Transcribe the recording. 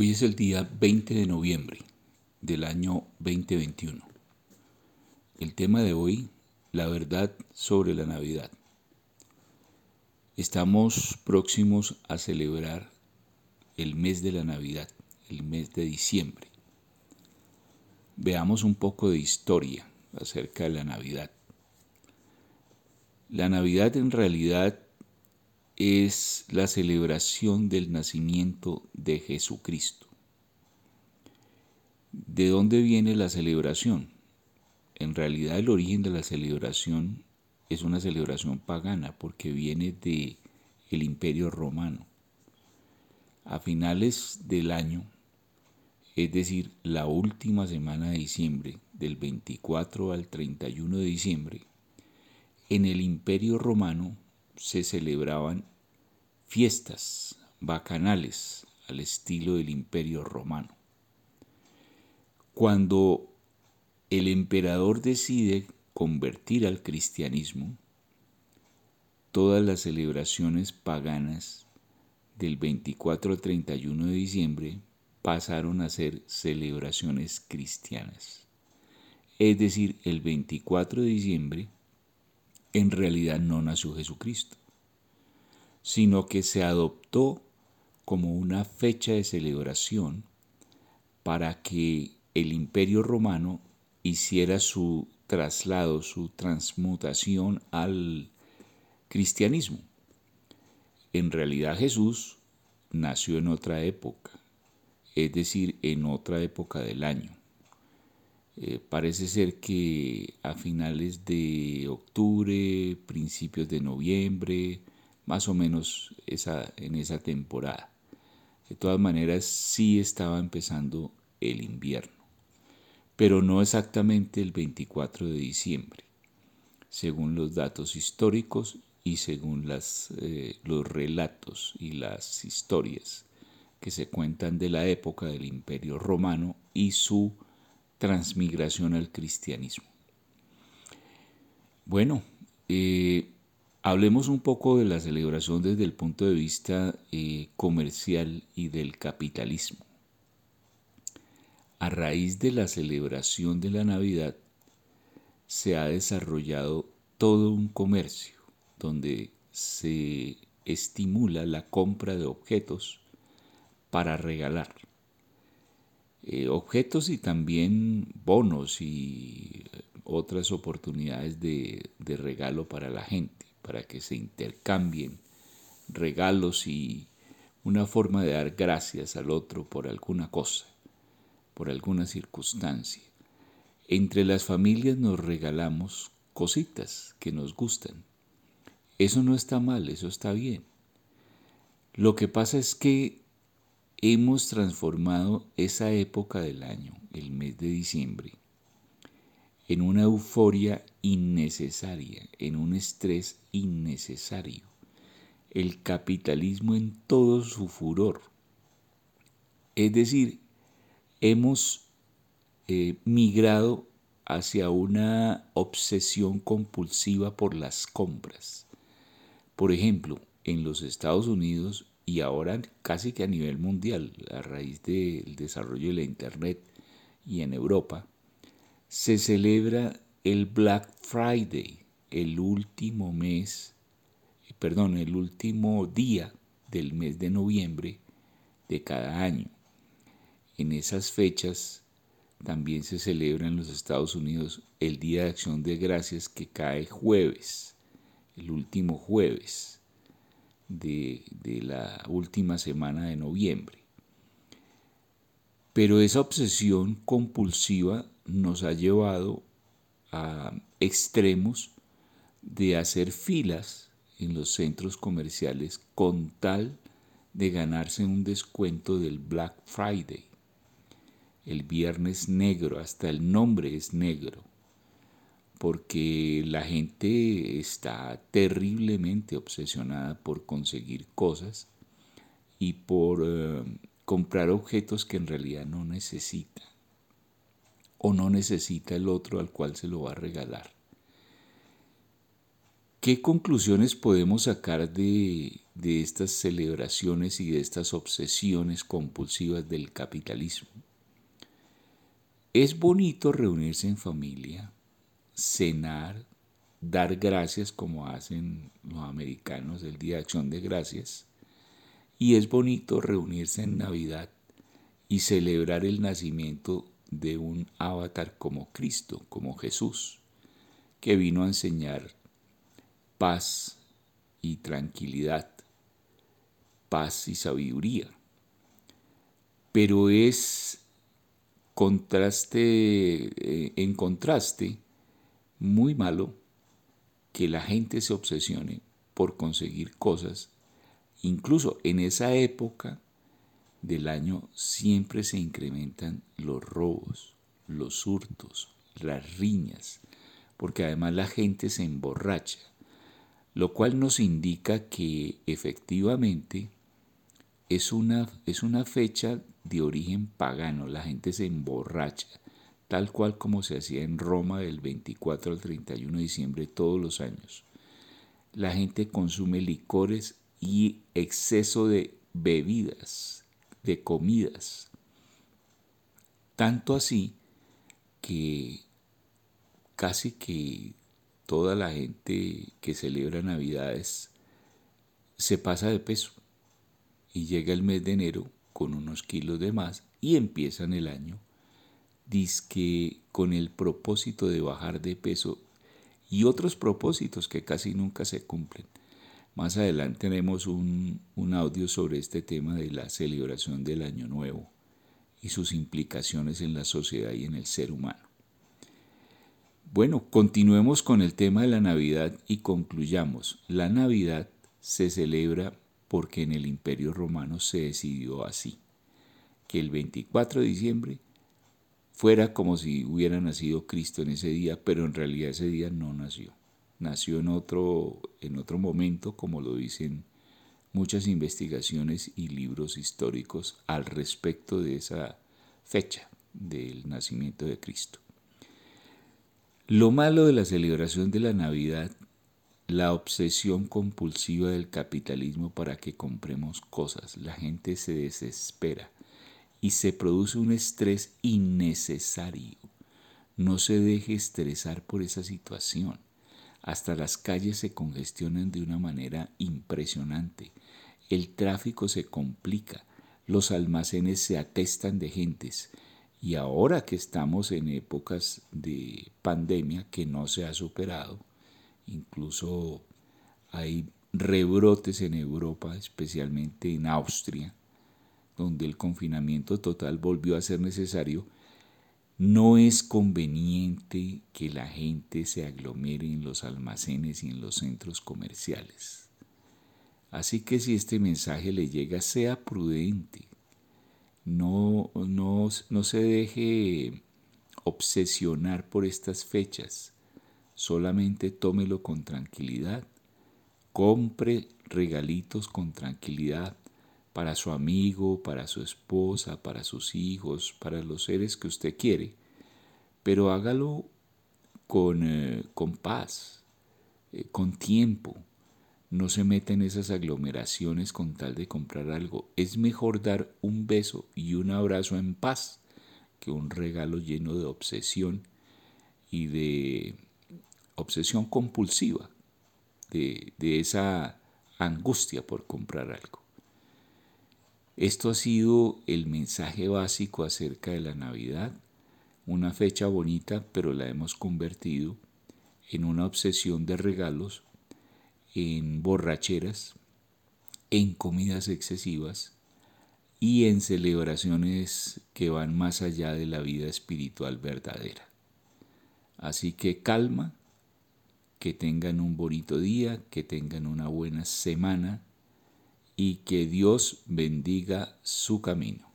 Hoy es el día 20 de noviembre del año 2021. El tema de hoy, la verdad sobre la Navidad. Estamos próximos a celebrar el mes de la Navidad, el mes de diciembre. Veamos un poco de historia acerca de la Navidad. La Navidad en realidad es la celebración del nacimiento de Jesucristo. ¿De dónde viene la celebración? En realidad el origen de la celebración es una celebración pagana porque viene de el Imperio Romano. A finales del año, es decir, la última semana de diciembre, del 24 al 31 de diciembre, en el Imperio Romano se celebraban fiestas bacanales al estilo del imperio romano. Cuando el emperador decide convertir al cristianismo, todas las celebraciones paganas del 24 al 31 de diciembre pasaron a ser celebraciones cristianas. Es decir, el 24 de diciembre en realidad no nació Jesucristo, sino que se adoptó como una fecha de celebración para que el imperio romano hiciera su traslado, su transmutación al cristianismo. En realidad Jesús nació en otra época, es decir, en otra época del año. Eh, parece ser que a finales de octubre, principios de noviembre, más o menos esa, en esa temporada. De todas maneras, sí estaba empezando el invierno, pero no exactamente el 24 de diciembre, según los datos históricos y según las, eh, los relatos y las historias que se cuentan de la época del Imperio Romano y su transmigración al cristianismo. Bueno, eh, hablemos un poco de la celebración desde el punto de vista eh, comercial y del capitalismo. A raíz de la celebración de la Navidad se ha desarrollado todo un comercio donde se estimula la compra de objetos para regalar. Eh, objetos y también bonos y otras oportunidades de, de regalo para la gente, para que se intercambien regalos y una forma de dar gracias al otro por alguna cosa, por alguna circunstancia. Entre las familias nos regalamos cositas que nos gustan. Eso no está mal, eso está bien. Lo que pasa es que hemos transformado esa época del año, el mes de diciembre, en una euforia innecesaria, en un estrés innecesario. El capitalismo en todo su furor. Es decir, hemos eh, migrado hacia una obsesión compulsiva por las compras. Por ejemplo, en los Estados Unidos y ahora casi que a nivel mundial, a raíz del desarrollo de la Internet y en Europa, se celebra el Black Friday, el último mes, perdón, el último día del mes de noviembre de cada año. En esas fechas también se celebra en los Estados Unidos el Día de Acción de Gracias que cae jueves, el último jueves de, la última semana de noviembre. Pero esa obsesión compulsiva nos ha llevado a extremos de hacer filas en los centros comerciales con tal de ganarse un descuento del Black Friday. El viernes negro, hasta el nombre es negro porque la gente está terriblemente obsesionada por conseguir cosas y por eh, comprar objetos que en realidad no necesita o no necesita el otro al cual se lo va a regalar. ¿Qué conclusiones podemos sacar de, de estas celebraciones y de estas obsesiones compulsivas del capitalismo? Es bonito reunirse en familia, cenar, dar gracias como hacen los americanos el Día de Acción de Gracias. Y es bonito reunirse en Navidad y celebrar el nacimiento de un avatar como Cristo, como Jesús, que vino a enseñar paz y tranquilidad, paz y sabiduría. Pero es contraste, eh, en contraste muy malo que la gente se obsesione por conseguir cosas. Incluso en esa época del año siempre se incrementan los robos, los hurtos, las riñas, porque además la gente se emborracha, lo cual nos indica que efectivamente es una, es una fecha de origen pagano, la gente se emborracha, tal cual como se hacía en Roma del 24 al 31 de diciembre todos los años. La gente consume licores y exceso de bebidas, de comidas. Tanto así que casi que toda la gente que celebra Navidades se pasa de peso y llega el mes de enero con unos kilos de más y empiezan el año que con el propósito de bajar de peso y otros propósitos que casi nunca se cumplen. Más adelante tenemos un, un audio sobre este tema de la celebración del Año Nuevo y sus implicaciones en la sociedad y en el ser humano. Bueno, continuemos con el tema de la Navidad y concluyamos. La Navidad se celebra porque en el Imperio Romano se decidió así, que el 24 de diciembre fuera como si hubiera nacido Cristo en ese día, pero en realidad ese día no nació. Nació en otro, en otro momento, como lo dicen muchas investigaciones y libros históricos al respecto de esa fecha del nacimiento de Cristo. Lo malo de la celebración de la Navidad, la obsesión compulsiva del capitalismo para que compremos cosas. La gente se desespera y se produce un estrés innecesario. No se deje estresar por esa situación. Hasta las calles se congestionan de una manera impresionante. El tráfico se complica. Los almacenes se atestan de gentes. Y ahora que estamos en épocas de pandemia que no se ha superado, incluso hay rebrotes en Europa, especialmente en Austria, donde el confinamiento total volvió a ser necesario, no es conveniente que la gente se aglomere en los almacenes y en los centros comerciales. Así que si este mensaje le llega, sea prudente. No, no, no se deje obsesionar por estas fechas. Solamente tómelo con tranquilidad. Compre regalitos con tranquilidad para su amigo, para su esposa, para sus hijos, para los seres que usted quiere, pero hágalo con, eh, con paz, eh, con tiempo. No se meta en esas aglomeraciones con tal de comprar algo. Es mejor dar un beso y un abrazo en paz que un regalo lleno de obsesión y de obsesión compulsiva, de, de esa angustia por comprar algo. Esto ha sido el mensaje básico acerca de la Navidad, una fecha bonita, pero la hemos convertido en una obsesión de regalos, en borracheras, en comidas excesivas y en celebraciones que van más allá de la vida espiritual verdadera. Así que calma, que tengan un bonito día, que tengan una buena semana y que Dios bendiga su camino.